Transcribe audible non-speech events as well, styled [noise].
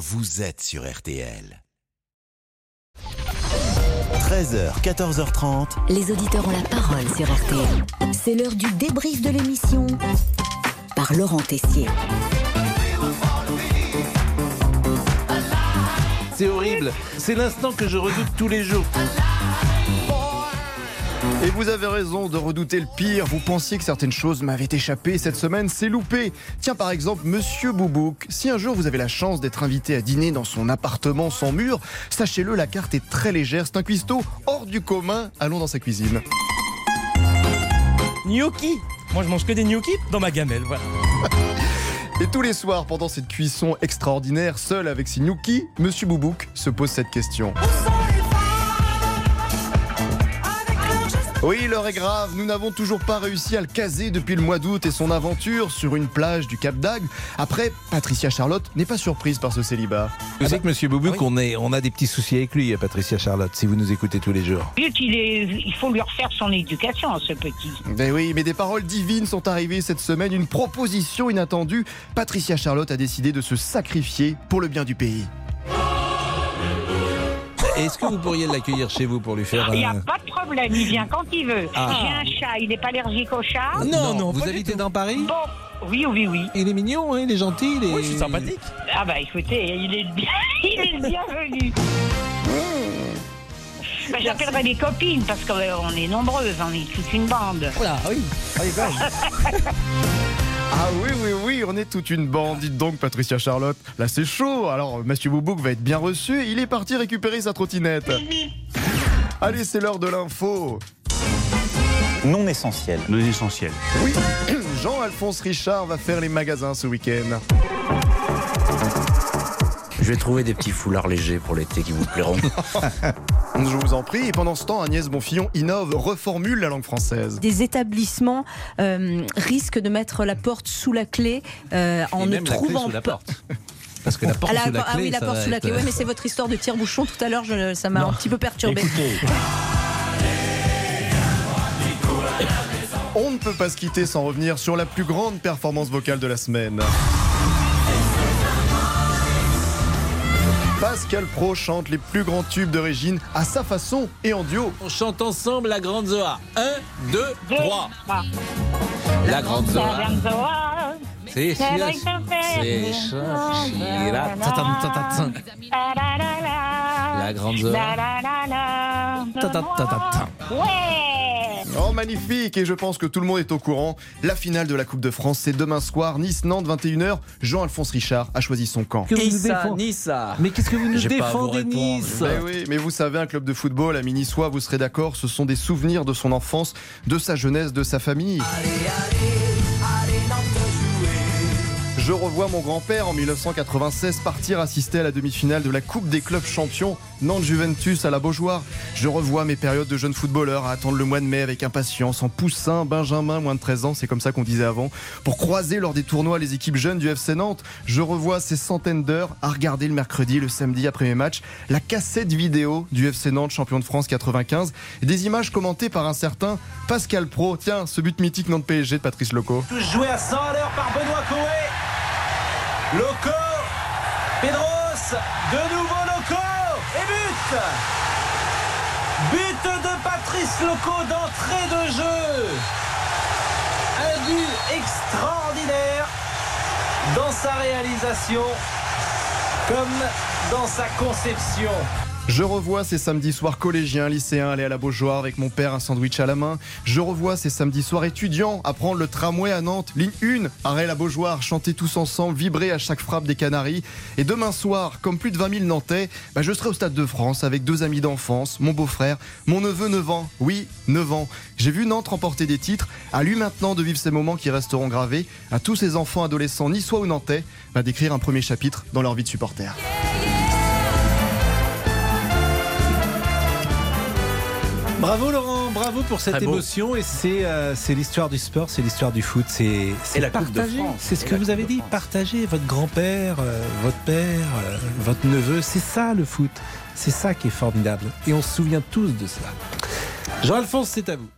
vous êtes sur RTL. 13h, 14h30. Les auditeurs ont la parole sur RTL. C'est l'heure du débrief de l'émission par Laurent Tessier. C'est horrible. C'est l'instant que je redoute tous les jours. Et vous avez raison de redouter le pire. Vous pensiez que certaines choses m'avaient échappé. Cette semaine, c'est loupé. Tiens, par exemple, Monsieur Boubouk. Si un jour vous avez la chance d'être invité à dîner dans son appartement sans mur, sachez-le, la carte est très légère. C'est un cuistot hors du commun. Allons dans sa cuisine. Gnocchi Moi je mange que des gnocchis dans ma gamelle, voilà. [laughs] Et tous les soirs, pendant cette cuisson extraordinaire, seul avec ses gnocchis, Monsieur Boubouk se pose cette question. Oui, l'heure est grave. Nous n'avons toujours pas réussi à le caser depuis le mois d'août et son aventure sur une plage du Cap d'Agde. Après, Patricia Charlotte n'est pas surprise par ce célibat. Vous savez que Monsieur Boubouk, on, est, on a des petits soucis avec lui, Patricia Charlotte, si vous nous écoutez tous les jours. Est, il faut lui refaire son éducation, ce petit. Ben oui, mais des paroles divines sont arrivées cette semaine. Une proposition inattendue. Patricia Charlotte a décidé de se sacrifier pour le bien du pays. Est-ce que vous pourriez l'accueillir chez vous pour lui faire Il n'y a un... pas de problème, il vient quand il veut. Ah. J'ai un chat, il n'est pas allergique au chat. Non, non, vous pas du habitez tout. dans Paris? Bon, oui, oui, oui. Il est mignon, hein, il est gentil. Il est... Oui, je suis sympathique. Ah bah écoutez, il est, le bien- [laughs] il est bienvenu. Bah, J'appellerai les copines parce qu'on est nombreuses, on est toute une bande. Voilà, oui. [laughs] Ah oui, oui, oui, on est toute une bande. Dites donc, Patricia Charlotte, là c'est chaud. Alors, Monsieur Boubouk va être bien reçu. Il est parti récupérer sa trottinette. Allez, c'est l'heure de l'info. non essentiel. Non essentiel. Oui, [clears throat] Jean-Alphonse Richard va faire les magasins ce week-end. Je vais trouver des petits foulards légers pour l'été qui vous plairont. [laughs] Je vous en prie. Et pendant ce temps, Agnès Bonfillon innove, reformule la langue française. des établissements euh, risquent de mettre la porte sous la clé euh, en Et ne trouvant sous la pas. [laughs] porte. Parce que la porte Ah, la- sous la ah clé, oui, la porte sous la clé. Ouais, mais c'est votre histoire de tire-bouchon tout à l'heure. Ça m'a un petit peu perturbé. On ne peut pas se quitter sans revenir sur la plus grande performance vocale de la semaine. Pascal Pro chante les plus grands tubes de Régine à sa façon et en duo. On chante ensemble la grande Zoa. 1, 2, 3. Ah, La grande la Zoa. La la la la. La grande. Ouais. Oh magnifique et je pense que tout le monde est au courant. La finale de la Coupe de France c'est demain soir, Nice-Nantes 21h. Jean-Alphonse Richard a choisi son camp. Que vous nous Issa, défend- Nissa. Mais qu'est-ce que vous nous défendez. Nice Ben oui, mais vous savez, un club de football, à Mini-Sois, vous serez d'accord, ce sont des souvenirs de son enfance, de sa jeunesse, de sa famille. Je revois mon grand-père en 1996 partir assister à la demi-finale de la Coupe des clubs champions Nantes-Juventus à la Beaujoire. Je revois mes périodes de jeune footballeur à attendre le mois de mai avec impatience, en poussin, benjamin, moins de 13 ans, c'est comme ça qu'on disait avant, pour croiser lors des tournois les équipes jeunes du FC Nantes. Je revois ces centaines d'heures à regarder le mercredi, le samedi après mes matchs, la cassette vidéo du FC Nantes champion de France 95, et des images commentées par un certain Pascal Pro. Tiens, ce but mythique Nantes PSG de Patrice Loco. Joué à 100 à l'heure par Benoît Coé. Loco. Pedros. De nouveau Loco. Et but. But de Patrice Loco d'entrée de jeu. Un but extraordinaire dans sa réalisation comme dans sa conception. Je revois ces samedis soirs collégiens, lycéens, aller à la Beaujoire avec mon père, un sandwich à la main. Je revois ces samedis soirs étudiants, à prendre le tramway à Nantes, ligne 1, arrêt la Beaujoire, chanter tous ensemble, vibrer à chaque frappe des Canaries. Et demain soir, comme plus de 20 000 Nantais, bah, je serai au Stade de France avec deux amis d'enfance, mon beau-frère, mon neveu 9 ans. Oui, 9 ans. J'ai vu Nantes remporter des titres. À lui maintenant de vivre ces moments qui resteront gravés. À tous ces enfants adolescents, niçois ou nantais, bah, d'écrire un premier chapitre dans leur vie de supporter. Bravo Laurent, bravo pour cette Très beau. émotion et c'est euh, c'est l'histoire du sport, c'est l'histoire du foot, c'est. France. C'est ce Et que vous avez dit, France. partager votre grand-père, euh, votre père, euh, votre neveu, c'est ça le foot. C'est ça qui est formidable et on se souvient tous de cela. Jean-Alphonse, c'est à vous.